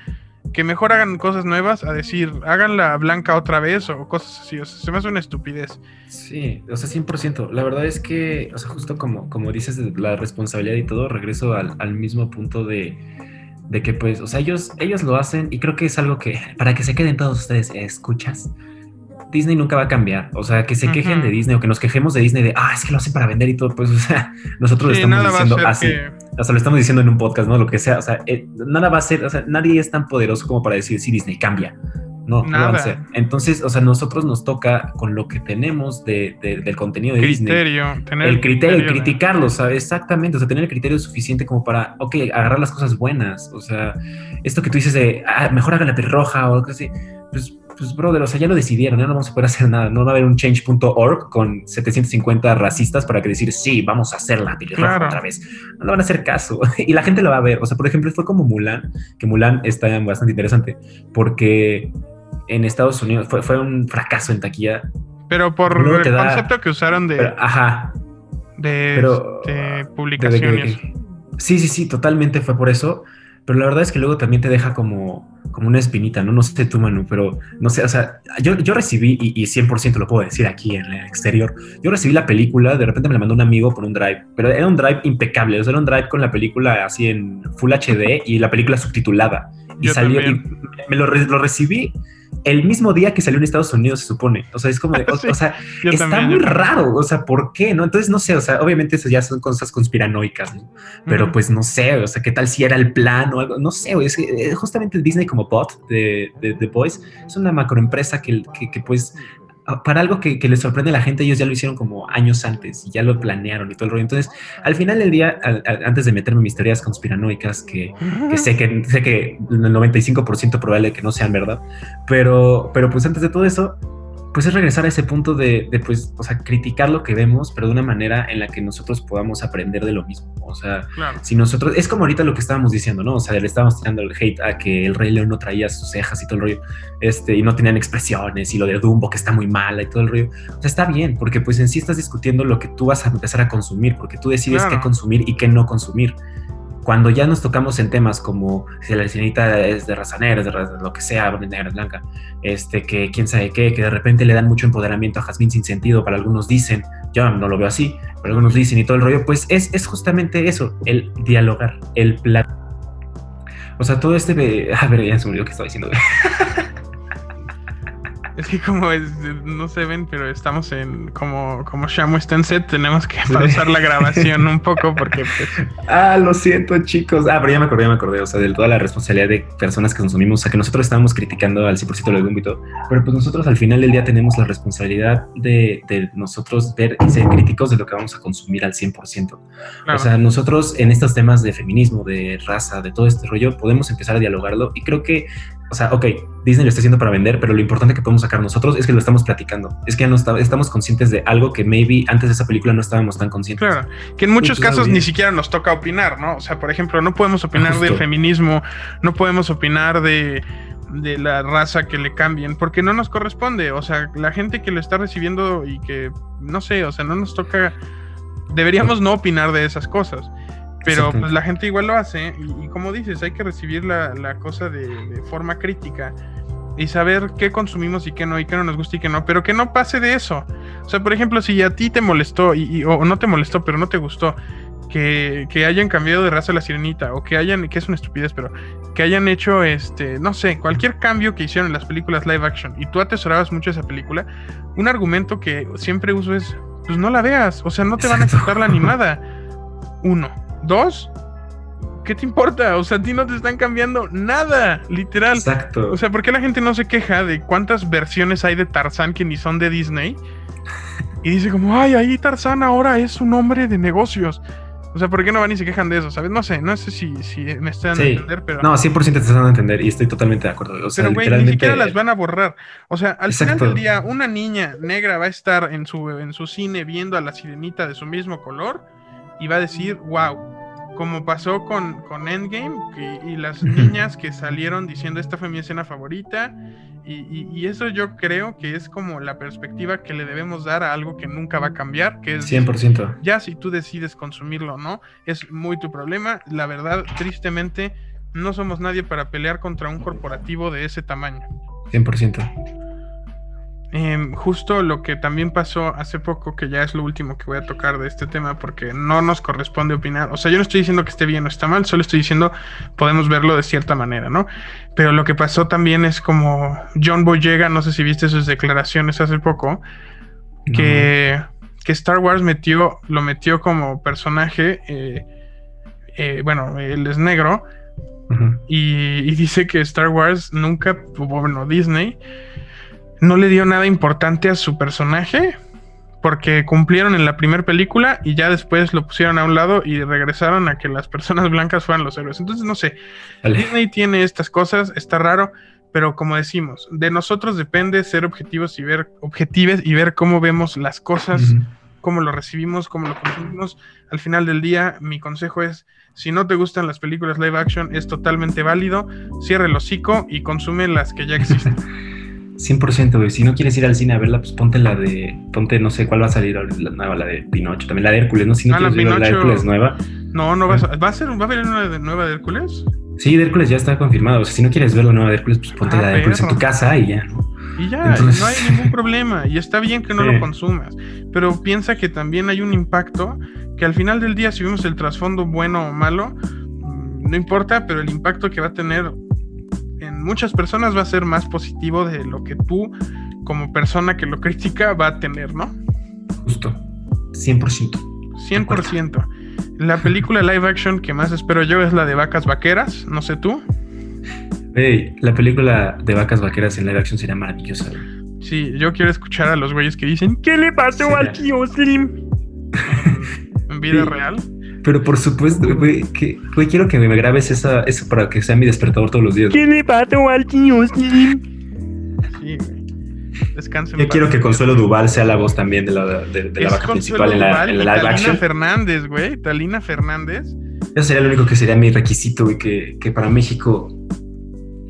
que mejor hagan cosas nuevas a decir, háganla blanca otra vez o cosas así. O sea, se me hace una estupidez. Sí, o sea, 100%. La verdad es que, o sea, justo como, como dices, la responsabilidad y todo, regreso al mismo punto de de que pues, o sea, ellos, ellos lo hacen y creo que es algo que, para que se queden todos ustedes, ¿escuchas? Disney nunca va a cambiar, o sea, que se quejen de Disney o que nos quejemos de Disney de, ah, es que lo hacen para vender y todo, pues, o sea, nosotros lo estamos diciendo así, o sea, lo estamos diciendo en un podcast, ¿no? Lo que sea, o sea, eh, nada va a ser, o sea, nadie es tan poderoso como para decir, sí, Disney cambia. No, no va a ser. Entonces, o sea, nosotros nos toca con lo que tenemos de, del contenido de criterio, Disney. Tener el criterio, el criticarlo, ¿sabes? Exactamente. O sea, tener el criterio suficiente como para, ok, agarrar las cosas buenas. O sea, esto que tú dices de, ah, mejor haga la roja o algo así. Pues, pues, brother, o sea, ya lo decidieron, ya no vamos a poder hacer nada. No va a haber un change.org con 750 racistas para que decir, sí, vamos a hacer la pelirroja otra vez. No le van a hacer caso. y la gente lo va a ver. O sea, por ejemplo, fue como Mulan, que Mulan está bastante interesante porque en Estados Unidos fue, fue un fracaso en taquilla. Pero por el concepto que usaron de. ajá. De, este, publicaciones. sí, sí, sí, totalmente fue por eso. Pero la verdad es que luego también te deja como, como una espinita, ¿no? No sé tú, Manu, pero no sé, o sea, yo, yo recibí, y, y 100% lo puedo decir aquí en el exterior, yo recibí la película, de repente me la mandó un amigo por un drive, pero era un drive impecable, o sea, era un drive con la película así en Full HD y la película subtitulada. Y salió, y me lo, lo recibí el mismo día que salió en Estados Unidos, se supone. O sea, es como, o, sea, está muy raro. O sea, ¿por qué? No, entonces no sé. O sea, obviamente eso ya son cosas conspiranoicas, ¿no? Pero pues no sé. O sea, ¿qué tal si era el plan o algo? No sé. Es que eh, justamente Disney como bot de, The Boys es una macroempresa que, que, que pues para algo que, que, les sorprende a la gente, ellos ya lo hicieron como años antes y ya lo planearon y todo el rollo. Entonces, al final del día, antes de meterme en mis teorías conspiranoicas, que, que sé que sé que el 95% probable que no sean verdad, pero, pero pues antes de todo eso, pues es regresar a ese punto de, pues, o sea, criticar lo que vemos, pero de una manera en la que nosotros podamos aprender de lo mismo. O sea, si nosotros, es como ahorita lo que estábamos diciendo, ¿no? O sea, le estábamos tirando el hate a que el Rey León no traía sus cejas y todo el rollo, este, y no tenían expresiones, y lo de Dumbo que está muy mala y todo el rollo. O sea, está bien, porque pues en sí estás discutiendo lo que tú vas a empezar a consumir, porque tú decides qué consumir y qué no consumir cuando ya nos tocamos en temas como si la sirenita es de raza negra, de lo que sea, negra, blanca, este, que quién sabe qué, que de repente le dan mucho empoderamiento a Jazmín sin sentido, para algunos dicen, yo no lo veo así, pero algunos dicen y todo el rollo, pues es, es justamente eso, el dialogar, el plan. O sea, todo este... A ver, ya se me olvidó que estaba diciendo. Es que como no se ven, pero estamos en como como Shamu está en set, tenemos que pausar la grabación un poco porque pues... Ah, lo siento, chicos. Ah, pero ya me acordé, ya me acordé, o sea, de toda la responsabilidad de personas que consumimos, o sea, que nosotros estábamos criticando al 100% de Dumbo y todo, pero pues nosotros al final del día tenemos la responsabilidad de, de nosotros ver y ser críticos de lo que vamos a consumir al 100%. O sea, nosotros en estos temas de feminismo, de raza, de todo este rollo, podemos empezar a dialogarlo. Y creo que o sea, ok, Disney lo está haciendo para vender, pero lo importante que podemos sacar nosotros es que lo estamos platicando. Es que ya no estamos conscientes de algo que maybe antes de esa película no estábamos tan conscientes. Claro, que en muchos casos ni siquiera nos toca opinar, ¿no? O sea, por ejemplo, no podemos opinar del feminismo, no podemos opinar de, de la raza que le cambien, porque no nos corresponde. O sea, la gente que lo está recibiendo y que, no sé, o sea, no nos toca, deberíamos no opinar de esas cosas. Pero pues la gente igual lo hace y, como dices, hay que recibir la, cosa de, forma crítica y saber qué consumimos y qué no, y qué no nos gusta y qué no, pero que no pase de eso. O sea, por ejemplo, si a ti te molestó, y, o no te molestó, pero no te gustó, que, hayan cambiado de raza a la sirenita, o que hayan, que es una estupidez, pero que hayan hecho, este, no sé, cualquier cambio que hicieron en las películas live action, y tú atesorabas mucho esa película, un argumento que siempre uso es, pues no la veas, o sea, no te van a aceptar la animada. Uno. Dos, ¿qué te importa? O sea, a ti no te están cambiando nada, literal. Exacto. O sea, ¿por qué la gente no se queja de cuántas versiones hay de Tarzán que ni son de Disney? Y dice como, ay, ahí Tarzán ahora es un hombre de negocios. O sea, ¿por qué no van y se quejan de eso? ¿Sabes? No sé, no sé si, si me están dando a entender, pero. No, 100% te están dando a entender y estoy totalmente de acuerdo. O sea, pero, güey, ni siquiera las van a borrar. O sea, al final del día, una niña negra va a estar en su, en su cine viendo a la sirenita de su mismo color y va a decir, wow. Como pasó con, con Endgame, y las niñas que salieron diciendo esta fue mi escena favorita, y, eso yo creo que es como la perspectiva que le debemos dar a algo que nunca va a cambiar, que es 100%. Ya si tú decides consumirlo o no, es muy tu problema. La verdad, tristemente, no somos nadie para pelear contra un corporativo de ese tamaño. 100%. Em, justo lo que también pasó hace poco, que ya es lo último que voy a tocar de este tema, porque no nos corresponde opinar. O sea, yo no estoy diciendo que esté bien o está mal, solo estoy diciendo podemos verlo de cierta manera, ¿no? Pero lo que pasó también es como John Boyega, no sé si viste sus declaraciones hace poco, que, que, Star Wars metió, lo metió como personaje, eh, eh, bueno, él es negro, y, y dice que Star Wars nunca, bueno, Disney no le dio nada importante a su personaje porque cumplieron en la primera película y ya después lo pusieron a un lado y regresaron a que las personas blancas fueran los héroes. Entonces, no sé, Disney tiene estas cosas, está raro, pero como decimos, de nosotros depende ser objetivos y ver objetivos y ver cómo vemos las cosas, cómo lo recibimos, cómo lo consumimos. Al final del día, mi consejo es, si no te gustan las películas live action, es totalmente válido, cierre el hocico y consume las que ya existen. 100%, güey. Si no quieres ir al cine a verla, pues ponte la de. Ponte, no sé cuál va a salir la nueva, la de Pinocho. También la de Hércules, ¿no? Si no ah, quieres ver la de Hércules nueva. No, no va a, ¿va a ser. ¿Va a haber una nueva de Hércules? Sí, de Hércules ya está confirmado. O sea, si no quieres ver la nueva de Hércules, pues ponte ah, la de Hércules en tu casa y ya, ¿no? Y ya, no hay ningún problema. Y está bien que no lo consumas. Pero piensa que también hay un impacto que al final del día, si vemos el trasfondo bueno o malo, mm, no importa, pero el impacto que va a tener muchas personas va a ser más positivo de lo que tú, como persona que lo critica, va a tener, ¿no? Justo. 100%. 100%. La película live action que más espero yo es la de Vacas Vaqueras, no sé tú. Hey, la película de Vacas Vaqueras en live action sería maravillosa. Sí, yo quiero escuchar a los güeyes que dicen, ¿qué le pasó al tío Slim? en vida real. Pero por supuesto, güey, que, quiero que me grabes esa, eso para que sea mi despertador todos los días. ¿Qué le pato al Sí, güey. Descansen. Yo quiero que Consuelo Duval sea la voz también de la, de, la vaca principal en la, en la live Talina Fernández, güey. Talina Fernández. Eso sería lo único que sería mi requisito, güey, que, que para México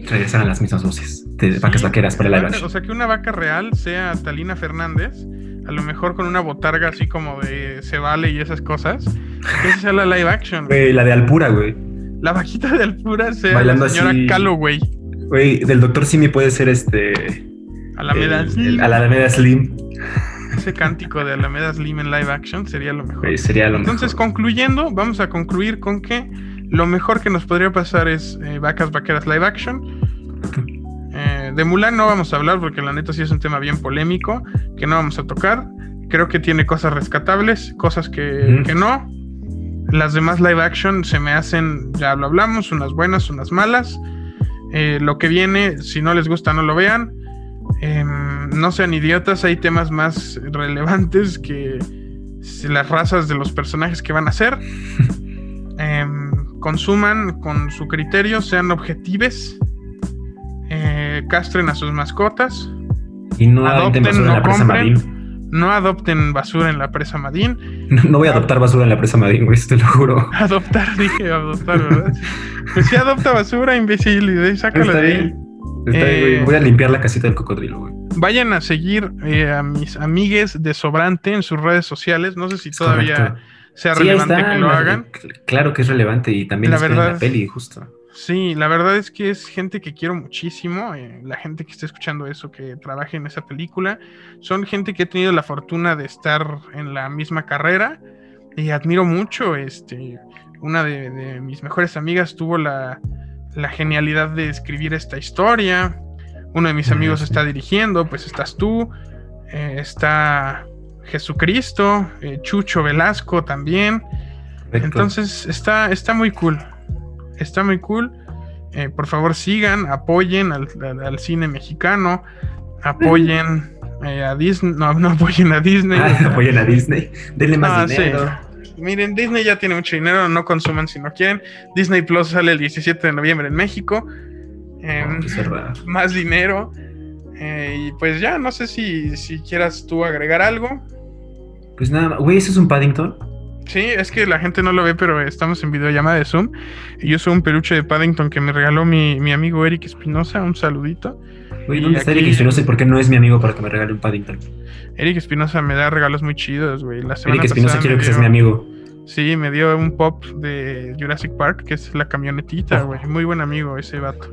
regresaran las mismas voces de vacas vaqueras para la live action. O sea, que una vaca real sea Talina Fernández a lo mejor con una botarga así como de se vale y esas cosas. Esa sea la live action. Güey, la de Alpura, güey. La vaquita de Alpura sea la señora Calo, güey. Güey, del Doctor Simi puede ser este. Alameda Slim. Alameda Slim. Ese cántico de Alameda Slim en live action sería lo mejor. sería lo Entonces, concluyendo, vamos a concluir con que lo mejor que nos podría pasar es eh, Vacas Vaqueras live action eh, de Mulan no vamos a hablar porque la neta sí es un tema bien polémico que no vamos a tocar. Creo que tiene cosas rescatables, cosas que, no. Las demás live action se me hacen, ya lo hablamos, unas buenas, unas malas. Eh, lo que viene, si no les gusta, no lo vean. Em, no sean idiotas, hay temas más relevantes que las razas de los personajes que van a ser. Em, consuman con su criterio, sean objetivos eh, castren a sus mascotas. Y no adopten, no en la presa Madín. No adopten basura en la presa Madín. No, voy a adoptar basura en la presa Madín, güey, te lo juro. Adoptar, dije adoptar, ¿verdad? pues sí, adopta basura, imbécil, y sácala de ahí. Eh, voy a limpiar la casita del cocodrilo, güey. Vayan a seguir eh, a mis amigues de Sobrante en sus redes sociales. No sé si todavía sea relevante que lo hagan. Claro que es relevante y también la verdad, la peli, justo. Sí, la verdad es que es gente que quiero muchísimo, eh, la gente que está escuchando eso, que trabaje en esa película, son gente que he tenido la fortuna de estar en la misma carrera y admiro mucho, este, una de, mis mejores amigas tuvo la, genialidad de escribir esta historia, uno de mis amigos está dirigiendo, pues estás tú, eh, está Jesucristo, eh, Chucho Velasco también, entonces está, está muy cool. Está muy cool. Eh, por favor, sigan, apoyen al, cine mexicano, apoyen eh, a Disney, no, no apoyen a Disney. Ah, apoyen a Disney, denle más dinero. Miren, Disney ya tiene mucho dinero, no consuman si no quieren. Disney Plus sale el 17 de noviembre en México. Em, más dinero. Eh, y pues ya, no sé si, si quieras tú agregar algo. Pues nada, güey, ¿eso es un Paddington? Sí, es que la gente no lo ve, pero estamos en videollamada de Zoom. Y yo soy un peluche de Paddington que me regaló mi, amigo Eric Espinosa. Un saludito. ¿dónde está Eric Espinosa y por qué no es mi amigo para que me regale un Paddington? Eric Espinosa me da regalos muy chidos, güey. Eric Espinosa quiero que seas mi amigo. Sí, me dio un pop de Jurassic Park, que es la camionetita, güey. Muy buen amigo ese vato.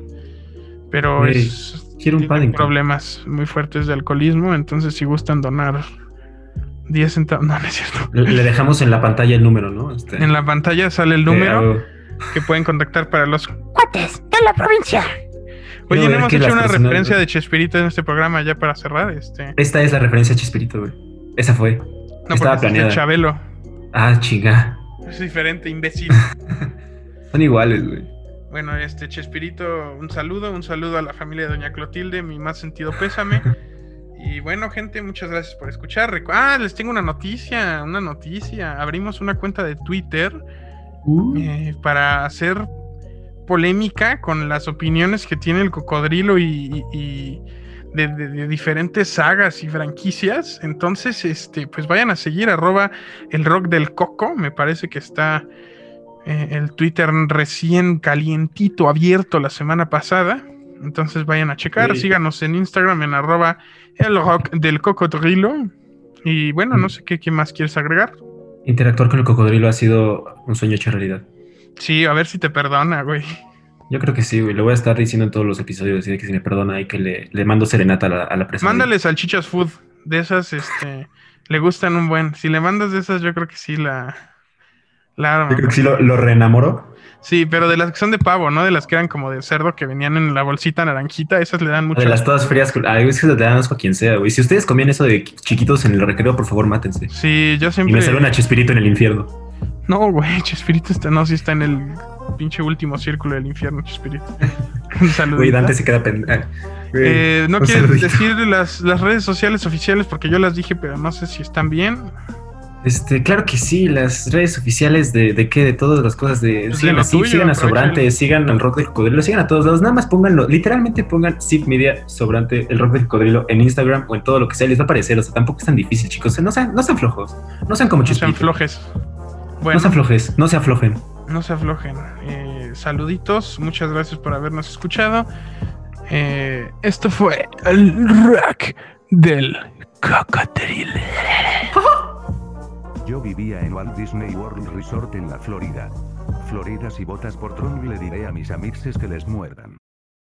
Pero es. Quiero un Paddington. problemas muy fuertes de alcoholismo, entonces si gustan donar 10 centavos. No, no es cierto. Le dejamos en la pantalla el número, ¿no? Este, en la pantalla sale el número que pueden contactar para los cuates de la provincia. Oye, no hemos hecho una referencia de Chespirito en este programa ya para cerrar. Este. Esta es la referencia de Chespirito, güey. Esa fue. No, Estaba planeada. Es de Chabelo. Ah, chinga. Es diferente, imbécil. Son iguales, güey. Bueno, este Chespirito, un saludo, un saludo a la familia de Doña Clotilde, mi más sentido pésame. Y bueno, gente, muchas gracias por escuchar. Ah, les tengo una noticia, una noticia. Abrimos una cuenta de Twitter uh. eh, para hacer polémica con las opiniones que tiene el cocodrilo y, de, diferentes sagas y franquicias. Entonces, este, pues vayan a seguir arroba el rock del coco. Me parece que está eh, el Twitter recién calientito, abierto la semana pasada. Entonces vayan a checar, síganos en Instagram en arroba el rock del cocodrilo. Y bueno, no sé qué, más quieres agregar. Interactuar con el cocodrilo ha sido un sueño hecho realidad. Sí, a ver si te perdona, güey. Yo creo que sí, güey. Lo voy a estar diciendo en todos los episodios. Que si me perdona y que le, mando serenata a la, a la Mándale salchichas food. De esas, este, le gustan un buen. Si le mandas de esas, yo creo que sí la. la Yo creo que sí lo, lo reenamoró. Sí, pero de las que son de pavo, ¿no? De las que eran como de cerdo que venían en la bolsita naranjita, esas le dan mucho. De las todas frías, a veces le dan asco a quien sea, güey. Si ustedes comían eso de chiquitos en el recreo, por favor, mátense. Sí, yo siempre. Y me salió una Chespirito en el infierno. No, güey, Chespirito está, no, sí está en el pinche último círculo del infierno, Chespirito. Un saludo. Güey, Dante se queda pendiente. Ah, eh, no quiero decir las, las redes sociales oficiales porque yo las dije, pero no sé si están bien. Este, claro que sí, las redes oficiales de, de qué, de todas las cosas de pues sigan así, sigan a Sobrante, sigan al Rock del Cocodrilo, sigan a todos lados, nada más pónganlo, literalmente pongan Sif Media Sobrante, el Rock del Cocodrilo en Instagram o en todo lo que sea, les va a aparecer, o sea, tampoco es tan difícil, chicos, no sean, no sean flojos, no sean como chispitos. No sean flojes. Bueno, no sean flojes, no se aflojen. No se aflojen. Eh, saluditos, muchas gracias por habernos escuchado. Eh, esto fue el Rock del Cocodrilo. Yo vivía en Walt Disney World Resort en la Florida. Floridas y botas por Tron le diré a mis amixes que les muerdan.